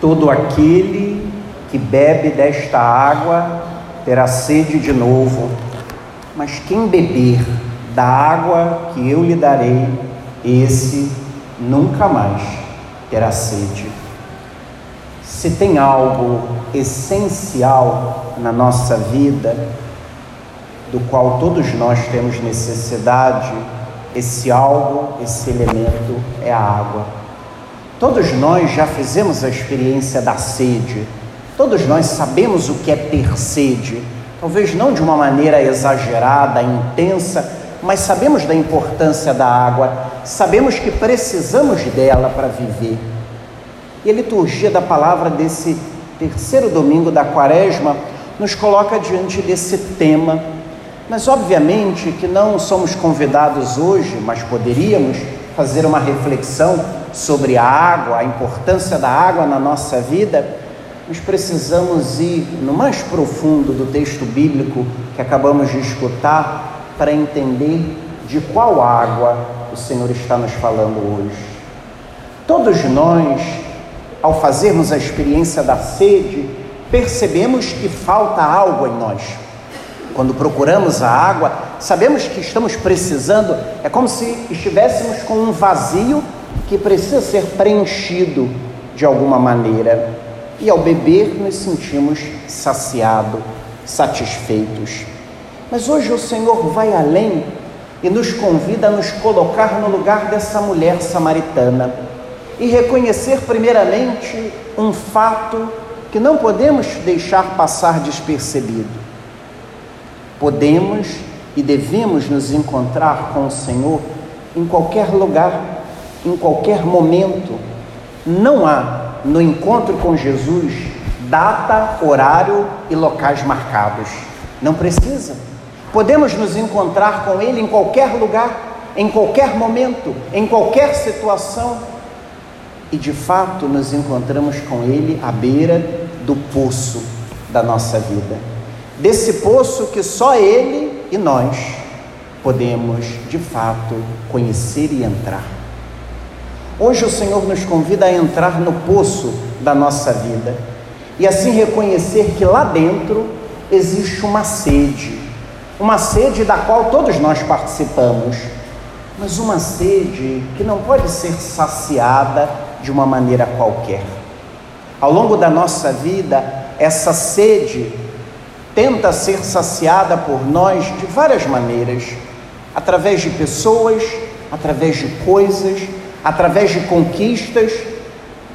Todo aquele que bebe desta água terá sede de novo, mas quem beber da água que eu lhe darei, esse nunca mais terá sede. Se tem algo essencial na nossa vida, do qual todos nós temos necessidade, esse algo, esse elemento é a água. Todos nós já fizemos a experiência da sede, todos nós sabemos o que é ter sede, talvez não de uma maneira exagerada, intensa, mas sabemos da importância da água, sabemos que precisamos dela para viver. E a liturgia da palavra desse terceiro domingo da quaresma nos coloca diante desse tema. Mas, obviamente, que não somos convidados hoje, mas poderíamos fazer uma reflexão sobre a água, a importância da água na nossa vida. Nós precisamos ir no mais profundo do texto bíblico que acabamos de escutar para entender de qual água o Senhor está nos falando hoje. Todos nós, ao fazermos a experiência da sede, percebemos que falta algo em nós quando procuramos a água, sabemos que estamos precisando, é como se estivéssemos com um vazio que precisa ser preenchido de alguma maneira. E ao beber, nos sentimos saciados, satisfeitos. Mas hoje o Senhor vai além e nos convida a nos colocar no lugar dessa mulher samaritana e reconhecer, primeiramente, um fato que não podemos deixar passar despercebido Podemos e devemos nos encontrar com o Senhor em qualquer lugar, em qualquer momento. Não há no encontro com Jesus data, horário e locais marcados. Não precisa. Podemos nos encontrar com Ele em qualquer lugar, em qualquer momento, em qualquer situação. E de fato nos encontramos com Ele à beira do poço da nossa vida desse poço que só Ele e nós podemos de fato conhecer e entrar. Hoje o Senhor nos convida a entrar no poço da nossa vida e assim reconhecer que lá dentro existe uma sede, uma sede da qual todos nós participamos, mas uma sede que não pode ser saciada de uma maneira qualquer. Ao longo da nossa vida, essa sede tenta ser saciada por nós de várias maneiras através de pessoas, através de coisas, através de conquistas,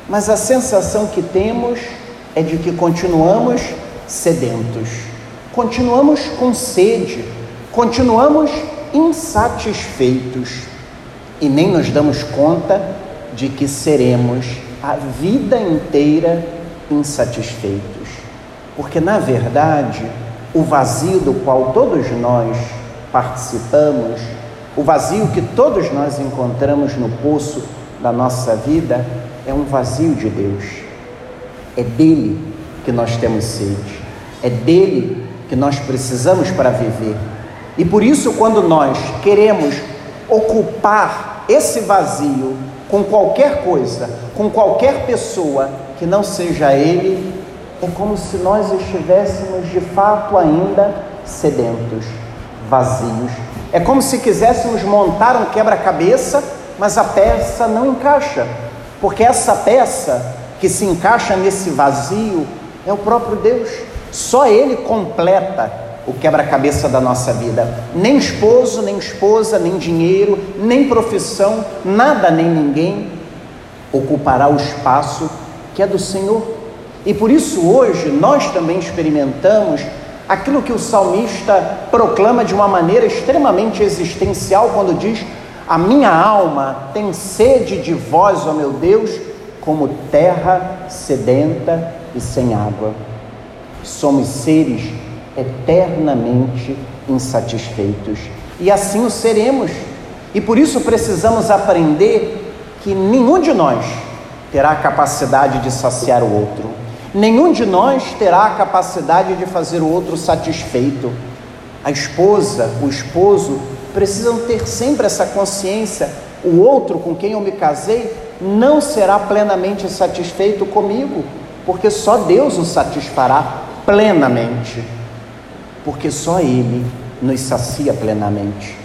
mas a sensação que temos é de que continuamos sedentos, continuamos com sede, continuamos insatisfeitos. E nem nos damos conta de que seremos a vida inteira insatisfeitos. Porque, na verdade, o vazio do qual todos nós participamos, o vazio que todos nós encontramos no poço da nossa vida, é um vazio de Deus. É dele que nós temos sede, é dele que nós precisamos para viver. E por isso, quando nós queremos ocupar esse vazio com qualquer coisa, com qualquer pessoa que não seja Ele, é como se nós estivéssemos de fato ainda sedentos, vazios. É como se quiséssemos montar um quebra-cabeça, mas a peça não encaixa, porque essa peça que se encaixa nesse vazio é o próprio Deus. Só Ele completa o quebra-cabeça da nossa vida. Nem esposo, nem esposa, nem dinheiro, nem profissão, nada nem ninguém ocupará o espaço que é do Senhor. E por isso hoje nós também experimentamos aquilo que o salmista proclama de uma maneira extremamente existencial quando diz: A minha alma tem sede de vós, ó meu Deus, como terra sedenta e sem água. Somos seres eternamente insatisfeitos e assim o seremos. E por isso precisamos aprender que nenhum de nós terá a capacidade de saciar o outro. Nenhum de nós terá a capacidade de fazer o outro satisfeito. A esposa, o esposo precisam ter sempre essa consciência: o outro com quem eu me casei não será plenamente satisfeito comigo, porque só Deus o satisfará plenamente, porque só Ele nos sacia plenamente.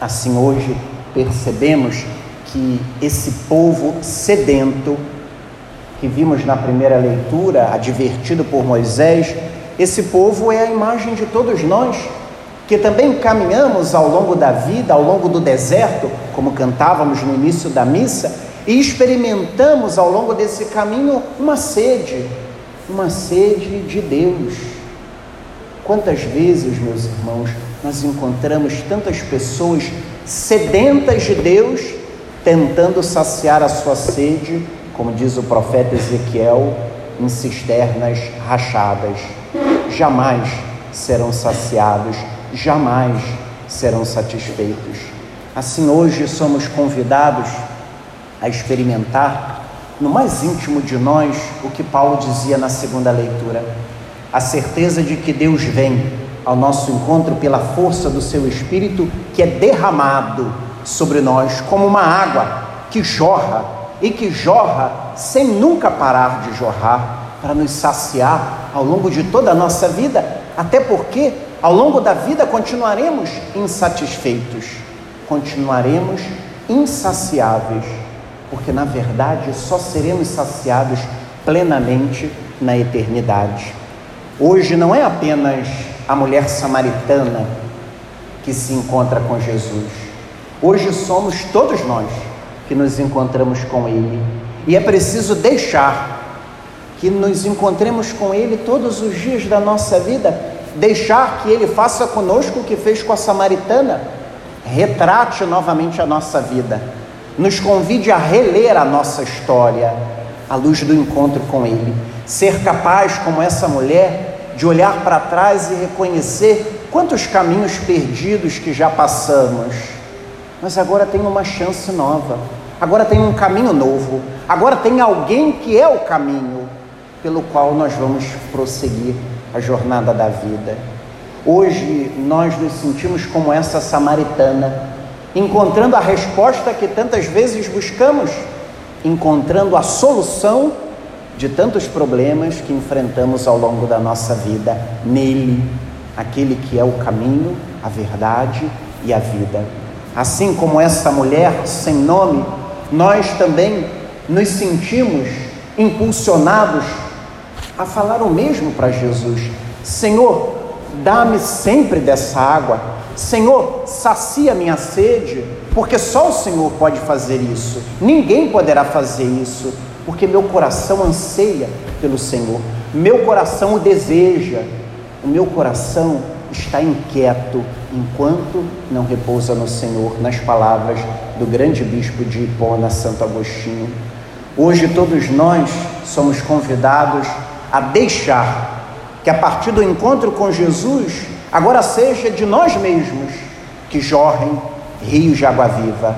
Assim, hoje percebemos que esse povo sedento, que vimos na primeira leitura, advertido por Moisés, esse povo é a imagem de todos nós, que também caminhamos ao longo da vida, ao longo do deserto, como cantávamos no início da missa, e experimentamos ao longo desse caminho uma sede, uma sede de Deus. Quantas vezes, meus irmãos, nós encontramos tantas pessoas sedentas de Deus, tentando saciar a sua sede, como diz o profeta Ezequiel, em cisternas rachadas. Jamais serão saciados, jamais serão satisfeitos. Assim, hoje somos convidados a experimentar no mais íntimo de nós o que Paulo dizia na segunda leitura: a certeza de que Deus vem ao nosso encontro pela força do seu Espírito que é derramado sobre nós como uma água que jorra e que jorra sem nunca parar de jorrar para nos saciar ao longo de toda a nossa vida, até porque ao longo da vida continuaremos insatisfeitos, continuaremos insaciáveis, porque na verdade só seremos saciados plenamente na eternidade. Hoje não é apenas a mulher samaritana que se encontra com Jesus. Hoje somos todos nós que nos encontramos com Ele. E é preciso deixar que nos encontremos com Ele todos os dias da nossa vida, deixar que Ele faça conosco o que fez com a samaritana, retrate novamente a nossa vida, nos convide a reler a nossa história à luz do encontro com Ele, ser capaz, como essa mulher, de olhar para trás e reconhecer quantos caminhos perdidos que já passamos, mas agora tem uma chance nova, agora tem um caminho novo, agora tem alguém que é o caminho pelo qual nós vamos prosseguir a jornada da vida. Hoje nós nos sentimos como essa samaritana, encontrando a resposta que tantas vezes buscamos, encontrando a solução de tantos problemas que enfrentamos ao longo da nossa vida nele, aquele que é o caminho, a verdade e a vida. Assim como essa mulher sem nome, nós também nos sentimos impulsionados a falar o mesmo para Jesus: Senhor, dá-me sempre dessa água. Senhor, sacia minha sede, porque só o Senhor pode fazer isso. Ninguém poderá fazer isso porque meu coração anseia pelo Senhor, meu coração o deseja, o meu coração está inquieto enquanto não repousa no Senhor, nas palavras do grande bispo de Hipona, Santo Agostinho. Hoje todos nós somos convidados a deixar que a partir do encontro com Jesus, agora seja de nós mesmos que jorrem rios de água viva.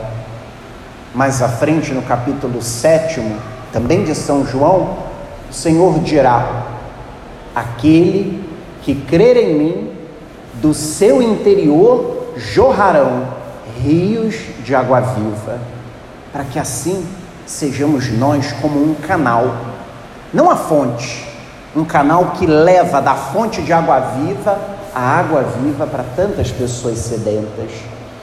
Mais à frente, no capítulo 7, também de São João, o Senhor dirá: Aquele que crer em mim, do seu interior jorrarão rios de água viva, para que assim sejamos nós como um canal, não a fonte, um canal que leva da fonte de água viva a água viva para tantas pessoas sedentas.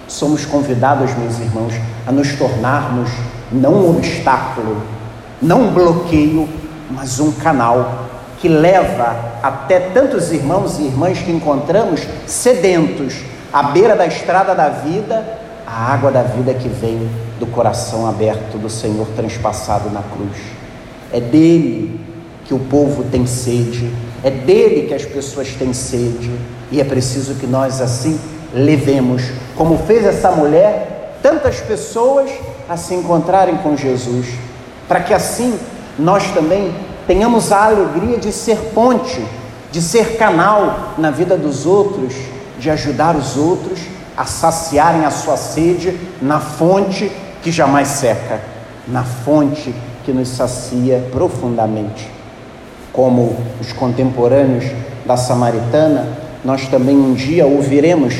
Somos convidados, meus irmãos, a nos tornarmos não um obstáculo, não um bloqueio, mas um canal que leva até tantos irmãos e irmãs que encontramos sedentos à beira da estrada da vida, a água da vida que vem do coração aberto do Senhor transpassado na cruz. É dele que o povo tem sede, é dele que as pessoas têm sede, e é preciso que nós assim levemos, como fez essa mulher, tantas pessoas a se encontrarem com Jesus para que assim nós também tenhamos a alegria de ser ponte, de ser canal na vida dos outros, de ajudar os outros a saciarem a sua sede na fonte que jamais seca, na fonte que nos sacia profundamente. Como os contemporâneos da Samaritana, nós também um dia ouviremos: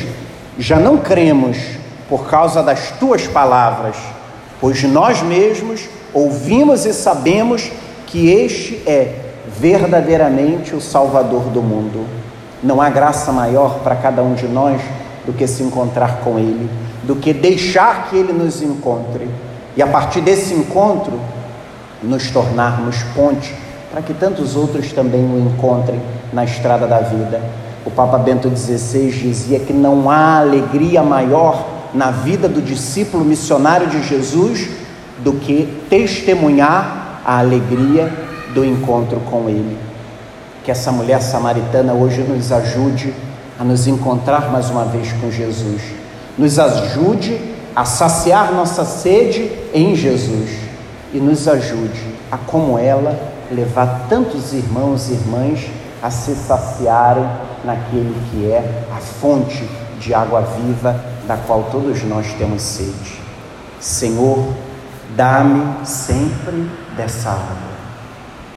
já não cremos por causa das tuas palavras, pois nós mesmos ouvimos e sabemos que este é verdadeiramente o Salvador do mundo. Não há graça maior para cada um de nós do que se encontrar com Ele, do que deixar que Ele nos encontre e a partir desse encontro nos tornarmos ponte para que tantos outros também o encontrem na estrada da vida. O Papa Bento XVI dizia que não há alegria maior na vida do discípulo missionário de Jesus do que testemunhar a alegria do encontro com Ele. Que essa mulher samaritana hoje nos ajude a nos encontrar mais uma vez com Jesus, nos ajude a saciar nossa sede em Jesus e nos ajude a, como ela, levar tantos irmãos e irmãs a se saciarem naquele que é a fonte de água viva da qual todos nós temos sede. Senhor, dá-me sempre dessa água.